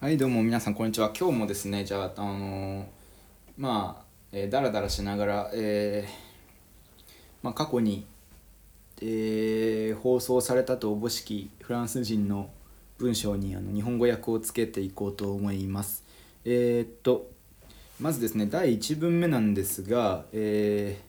はいどうも皆さんこんにちは。今日もですねじゃああのーまあ、えー、だらだらしながら、えーまあ、過去に、えー放送されたとおぼしきフランス語の文章にあの日本語訳をつけていこうと思います。えーっとまずですね第1文目なんですが、え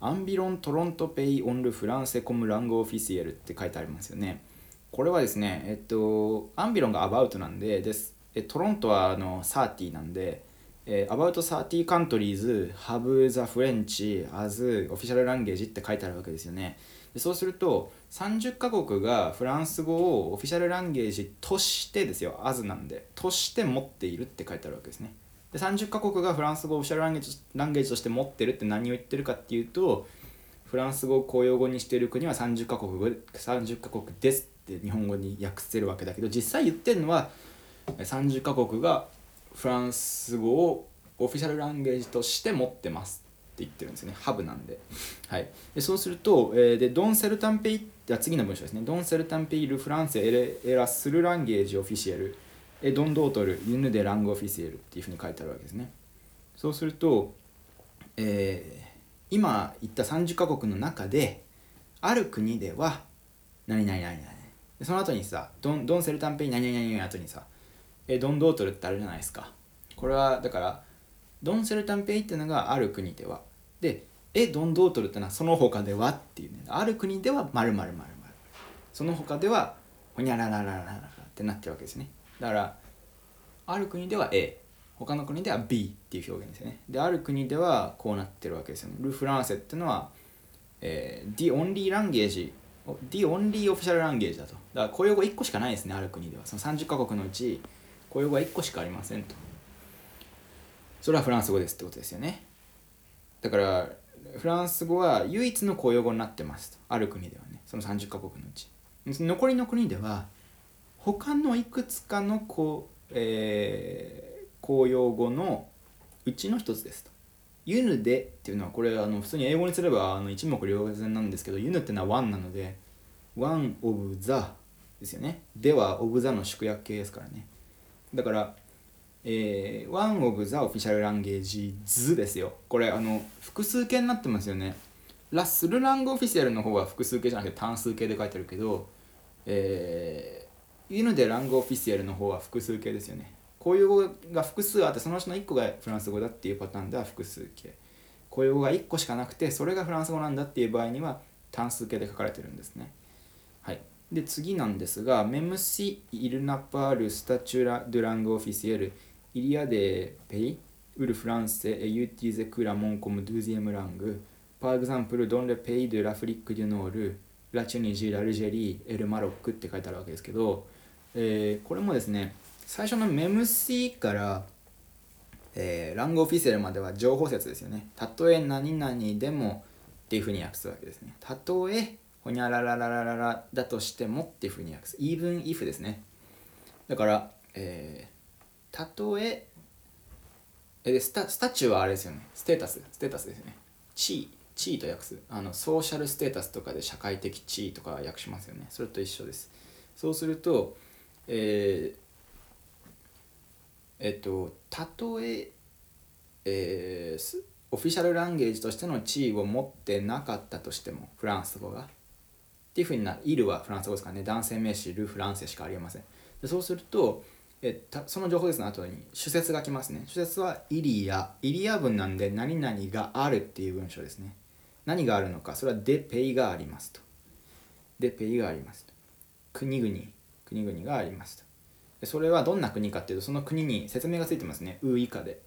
ー、 environ trente pays ont le français comme langue officielle って書いてありますよね。これはですねえっとアンビロンがアバウトなんでです。えトロントはあの30なんで、えー、About 30 countries have the French as official language って書いてあるわけですよね。でそうすると30カ国がフランス語をオフィシャルランゲージとしてですよ as なんでとして持っているって書いてあるわけですね。で30カ国がフランス語をオフィシャルランゲージランゲージとして持ってるって何を言ってるかっていうとフランス語を公用語にしている国は30カ国30カ国ですって日本語に訳せるわけだけど実際言ってるのは30カ国がフランス語をオフィシャルランゲージとして持ってますって言ってるんですね。ハブなんで,、はい、でそうすると、えー、でドン・セルタンペイじゃ次の文章ですね。ドン・セルタンペイル・フランセ・エレエラスル・ランゲージ・オフィシエル。えドン・ドートル・ユヌ・デ・ラング・オフィシエルっていうふうに書いてあるわけですね。そうすると、えー、今言った30カ国の中である国では何々何々その後にさドンドン・セルタンペイ何々何々の後にさえドン・ドートルってあるじゃないですか。これはだからドン・セルタンペイっていうのがある国では。でえドン・ドートルってのはその他ではっていうね。ある国ではまるまるまるまるその他ではほにゃららららららってなってるわけですね。だからある国では A 他の国では B っていう表現ですよね。である国ではこうなってるわけですよね。ル・フランセっていうのは、えー、The only language The only official language だと。だから公用語1個しかないですねある国では。その30カ国のうち公用語は1個しかありませんと。それはフランス語ですってことですよね。だからフランス語は唯一の公用語になってますと。ある国ではね。その30カ国のうち。残りの国では他のいくつかのこう、えー、公用語のうちの一つですと。ユヌでっていうのはこれあの普通に英語にすればあの一目瞭然なんですけどユヌってのはワンなのでワンオブザですよね。ではオブザの縮約形ですからね。だからえー、One of the official languages ですよ。これ、あの、複数形になってますよね。ラッスルラングオフィシャルの方は複数形じゃなくて単数形で書いてあるけど、えー、犬でラングオフィシャルの方は複数形ですよね。こういう語が複数あって、そのうちの1個がフランス語だっていうパターンでは複数形。こういう語が1個しかなくて、それがフランス語なんだっていう場合には単数形で書かれてるんですね。で次なんですが、メムシ・イルナパール・スタチュラ・ドゥラング・オフィシエル・イリア・デ・ペイ・où le français est utilisé couramment comme deuxième langue, par exemple dans les pays de l'Afrique du Nord, la Tunisie, l'Algérie et le Maroc って書いてあるわけですけど、え、これもですね、最初の même si から、え、 langue officielle までは譲歩節ですよね。たとえ何々でもっていうふうに訳すわけですね。たとえほにゃららららららだとしてもっていうふうに訳す。even if ですね。だから、えー、たとええスタスタチューはあれですよね。ステータス。ステータスですよね。地位地位と訳す。あのソーシャルステータスとかで社会的地位とか訳しますよね。それと一緒です。そうするとえー、えっとたとええー、オフィシャルランゲージとしての地位を持ってなかったとしてもフランス語がっていうふうになるイルはフランス語ですからね。男性名詞ル・フランセしかありえません。でそうするとえたその情報ですの後に主説が来ますね。主説はイリア。イリア文なんで何々があるっていう文章ですね。何があるのか。それはデペイがありますと。デペイがありますと。国々。国々がありますと。それはどんな国かっていうとその国に説明がついてますね。ウ以下で。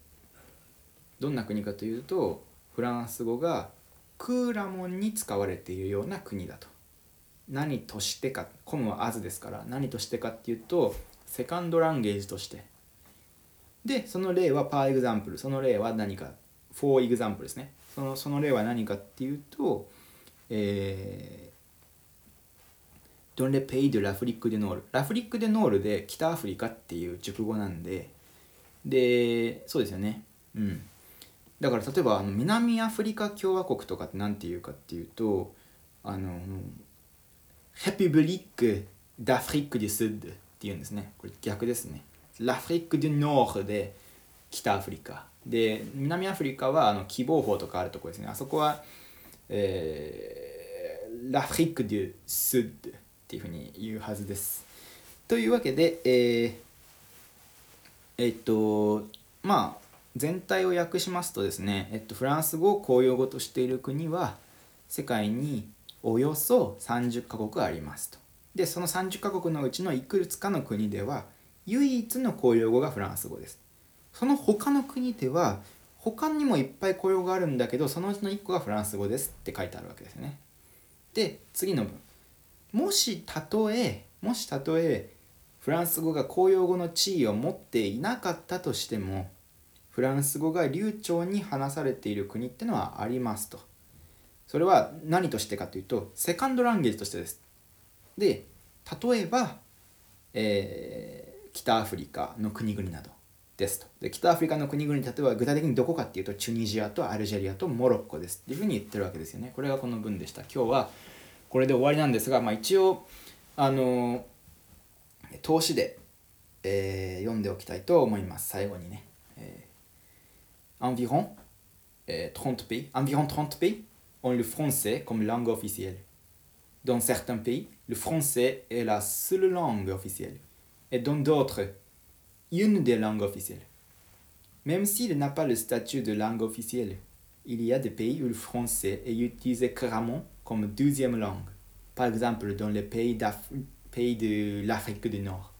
どんな国かというとフランス語が couramment に使われているような国だと。何としてか comme は as ですから何としてかっていうと second language として。でその例は par exemple その例は何か for example ですね。そのその例は何かっていうとえー、 dans les pays de l'Afrique du Nord。 l'Afrique du Nord で北アフリカっていう熟語なんででそうですよね。うん。だから例えばあの南アフリカ共和国とかって何て言うかっていうとあの République d'Afrique du Sud っていうんですね。これ逆ですね。 l'Afrique du Nord で北アフリカ。で南アフリカはあの喜望峰とかあるところですね。あそこは、えー、 l'Afrique du Sud っていうふうに言うはずです。というわけでえー、えっとまあ全体を訳しますとですね、えっと、フランス語を公用語としている国は世界におよそ30カ国ありますと。でその30カ国のうちのいくつかの国では唯一の公用語がフランス語です。その他の国では他にもいっぱい公用があるんだけどそのうちの1個がフランス語ですって書いてあるわけですね。で次の文もしたとえもしたとえフランス語が公用語の地位を持っていなかったとしてもフランス語が流暢に話されている国ってのはありますと。それは何としてかというとセカンドランゲージとしてです。で例えば、えー、北アフリカの国々などですと。で北アフリカの国々例えば具体的にどこかっていうとチュニジアとアルジェリアとモロッコですっていうふうに言ってるわけですよね。これがこの文でした。今日はこれで終わりなんですが、まあ、一応あの投資で、えー、読んでおきたいと思います。最後にね、えー、environ、えー、30 pays environ 30 pays ont le français comme langue officielle. Dans certains pays, le français est la seule langue officielle, et dans d'autres, une des langues officielles. Même s'il n'a pas le statut de langue officielle, il y a des pays où le français est utilisé couramment comme deuxième langue, par exemple dans les pays, pays de l'Afrique du Nord,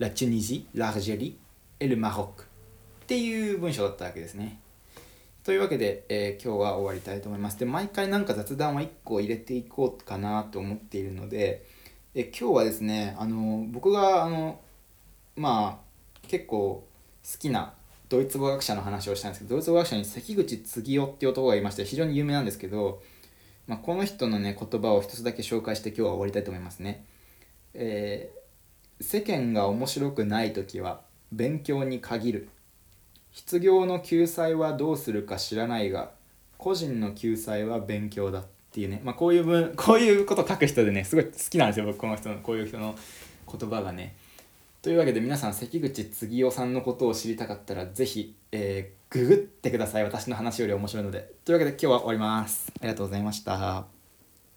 la Tunisie, l'Algérie et le Maroc. っていう文章だったわけですね。 というわけで、えー、今日は終わりたいと思います。で、毎回なんか雑談は1個入れていこうかなと思っているので、え今日はですね、あの僕があのまあ結構好きなドイツ語学者の話をしたんですけどドイツ語学者に関口継夫っていう男がいまして非常に有名なんですけど、まあ、この人のね言葉を一つだけ紹介して今日は終わりたいと思いますね。えー、世間が面白くない時は勉強に限る失業の救済はどうするか知らないが個人の救済は勉強だっていうね、まあ、こういう文 こういうこと書く人でねすごい好きなんですよ僕この人のこういう人の言葉がね。というわけで皆さん関口次夫さんのことを知りたかったら是非、えー、ググってください私の話より面白いので。というわけで今日は終わります。ありがとうございました。